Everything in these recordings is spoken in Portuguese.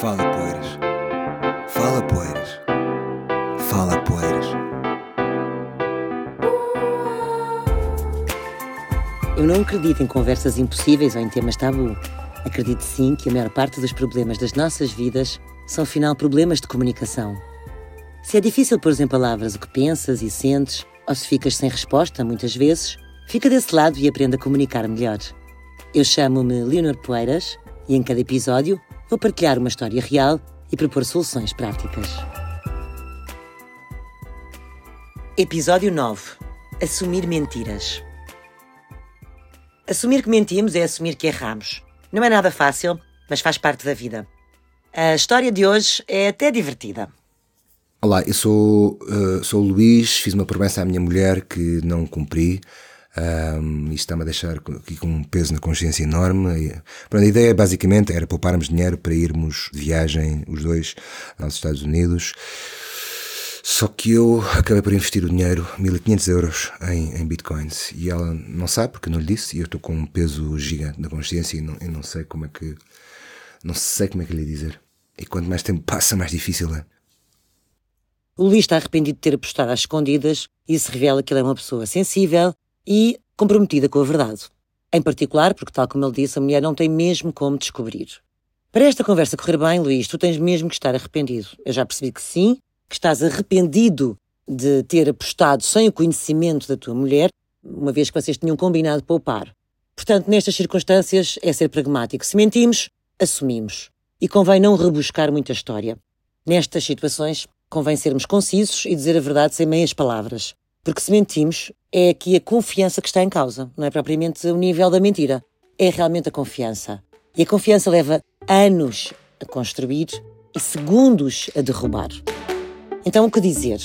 Fala Poeiras. Fala Poeiras. Fala Poeiras. Eu não acredito em conversas impossíveis ou em temas tabu. Acredito sim que a maior parte dos problemas das nossas vidas são, afinal, problemas de comunicação. Se é difícil pôr em palavras o que pensas e sentes, ou se ficas sem resposta, muitas vezes, fica desse lado e aprenda a comunicar melhor. Eu chamo-me Leonor Poeiras e em cada episódio vou partilhar uma história real e propor soluções práticas. Episódio 9 Assumir mentiras. Assumir que mentimos é assumir que erramos. Não é nada fácil, mas faz parte da vida. A história de hoje é até divertida. Olá, eu sou, uh, sou o Luís, fiz uma promessa à minha mulher que não cumpri. Um, isto está-me a deixar aqui com um peso na consciência enorme. E, pronto, a ideia basicamente era pouparmos dinheiro para irmos de viagem, os dois, aos Estados Unidos. Só que eu acabei por investir o dinheiro, 1500 euros, em, em bitcoins. E ela não sabe, porque não lhe disse, e eu estou com um peso gigante na consciência e não, não sei como é que. Não sei como é que lhe dizer. E quanto mais tempo passa, mais difícil é. O Luís está arrependido de ter apostado às escondidas e isso revela que ele é uma pessoa sensível e comprometida com a verdade. Em particular, porque, tal como ele disse, a mulher não tem mesmo como descobrir. Para esta conversa correr bem, Luís, tu tens mesmo que estar arrependido. Eu já percebi que sim, que estás arrependido de ter apostado sem o conhecimento da tua mulher, uma vez que vocês tinham combinado poupar. Portanto, nestas circunstâncias, é ser pragmático. Se mentimos, assumimos. E convém não rebuscar muita história. Nestas situações, convém sermos concisos e dizer a verdade sem meias palavras. Porque se mentimos, é aqui a confiança que está em causa, não é propriamente o nível da mentira. É realmente a confiança. E a confiança leva anos a construir e segundos a derrubar. Então, o que dizer?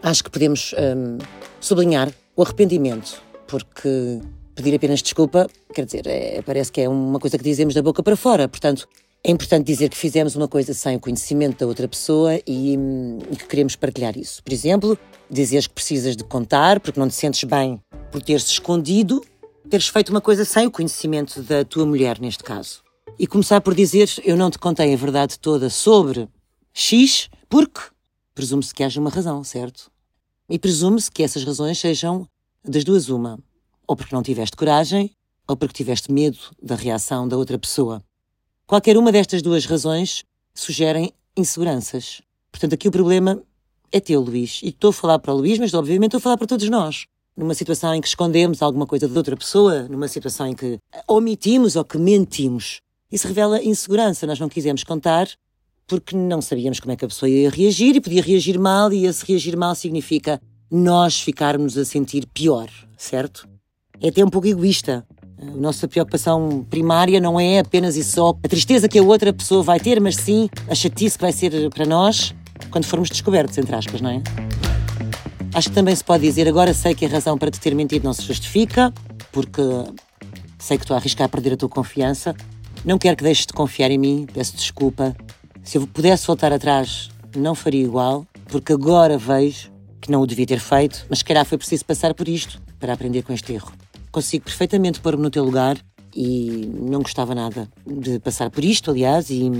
Acho que podemos hum, sublinhar o arrependimento, porque pedir apenas desculpa, quer dizer, é, parece que é uma coisa que dizemos da boca para fora. Portanto, é importante dizer que fizemos uma coisa sem o conhecimento da outra pessoa e, e, que queremos partilhar isso. Por exemplo, dizeres que precisas de contar porque não te sentes bem por teres escondido, teres feito uma coisa sem o conhecimento da tua mulher, neste caso. E começar por dizer: Eu não te contei a verdade toda sobre X, porque presume-se que haja uma razão, certo? E presume-se que essas razões sejam das duas uma. Ou porque não tiveste coragem, ou porque tiveste medo da reação da outra pessoa. Qualquer uma destas duas razões sugerem inseguranças. Portanto, aqui o problema é teu, Luís. E estou a falar para o Luís, mas obviamente estou a falar para todos nós. Numa situação em que escondemos alguma coisa de outra pessoa, numa situação em que omitimos ou que mentimos, isso revela insegurança. Nós não quisemos contar porque não sabíamos como é que a pessoa ia reagir e podia reagir mal, e esse reagir mal significa nós ficarmos a sentir pior, certo? É até um pouco egoísta. A nossa preocupação primária não é apenas e só a tristeza que a outra pessoa vai ter, mas sim a chatice que vai ser para nós quando formos descobertos, entre aspas, não é? Acho que também se pode dizer, agora sei que a razão para te ter mentido não se justifica, porque sei que estou a arriscar a perder a tua confiança. Não quero que deixes de confiar em mim, peço desculpa. Se eu pudesse voltar atrás, não faria igual, porque agora vejo que não o devia ter feito, mas se calhar foi preciso passar por isto para aprender com este erro consigo perfeitamente pôr-me no teu lugar e não gostava nada de passar por isto, aliás, e,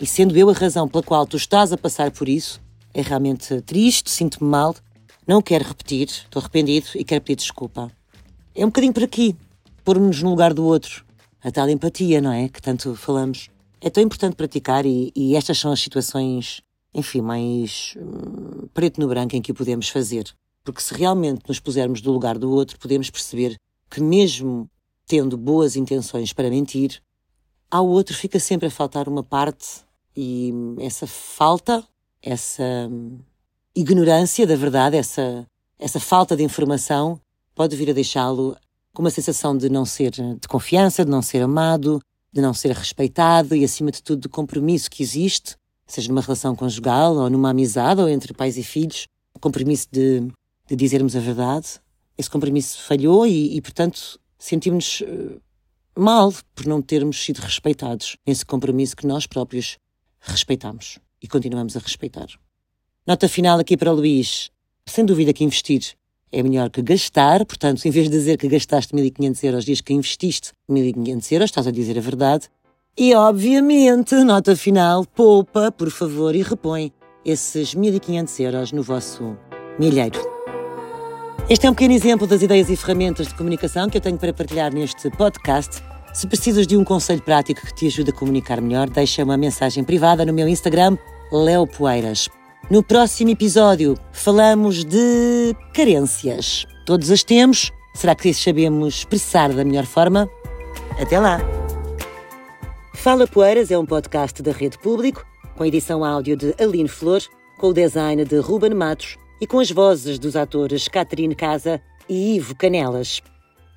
e sendo eu a razão pela qual tu estás a passar por isso, é realmente triste, sinto-me mal, não quero repetir, estou arrependido e quero pedir desculpa. É um bocadinho por aqui, pôr-nos no lugar do outro, a tal empatia, não é? Que tanto falamos. É tão importante praticar e, e estas são as situações, enfim, mais hum, preto no branco em que o podemos fazer. Porque se realmente nos pusermos do lugar do outro, podemos perceber que, mesmo tendo boas intenções para mentir, ao outro fica sempre a faltar uma parte e essa falta, essa ignorância da verdade, essa, essa falta de informação pode vir a deixá-lo com uma sensação de não ser de confiança, de não ser amado, de não ser respeitado e, acima de tudo, de compromisso que existe, seja numa relação conjugal ou numa amizade ou entre pais e filhos, compromisso de de dizermos a verdade. Esse compromisso falhou e, e portanto, sentimos-nos uh, mal por não termos sido respeitados nesse compromisso que nós próprios respeitamos e continuamos a respeitar. Nota final aqui para o Luís. Sem dúvida que investir é melhor que gastar, portanto, em vez de dizer que gastaste 1.500 euros, diz que investiste 1.500 euros, estás a dizer a verdade. E, obviamente, nota final, poupa, por favor, e repõe esses 1.500 euros no vosso milheiro. Este é um pequeno exemplo das ideias e ferramentas de comunicação que eu tenho para partilhar neste podcast. Se precisas de um conselho prático que te ajude a comunicar melhor, deixa uma mensagem privada no meu Instagram, Leo Poeiras. No próximo episódio falamos de carências. Todos as temos. Será que sabemos expressar da melhor forma? Até lá! Fala Poeiras é um podcast da Rede Público, com edição áudio de Aline Flor, com o design de Ruben Matos e com as vozes dos atores Catarine Casa e Ivo Canelas.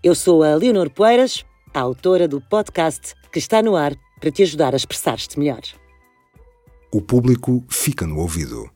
Eu sou a Leonor Poeiras, a autora do podcast que está no ar para te ajudar a expressar-te melhor. O público fica no ouvido.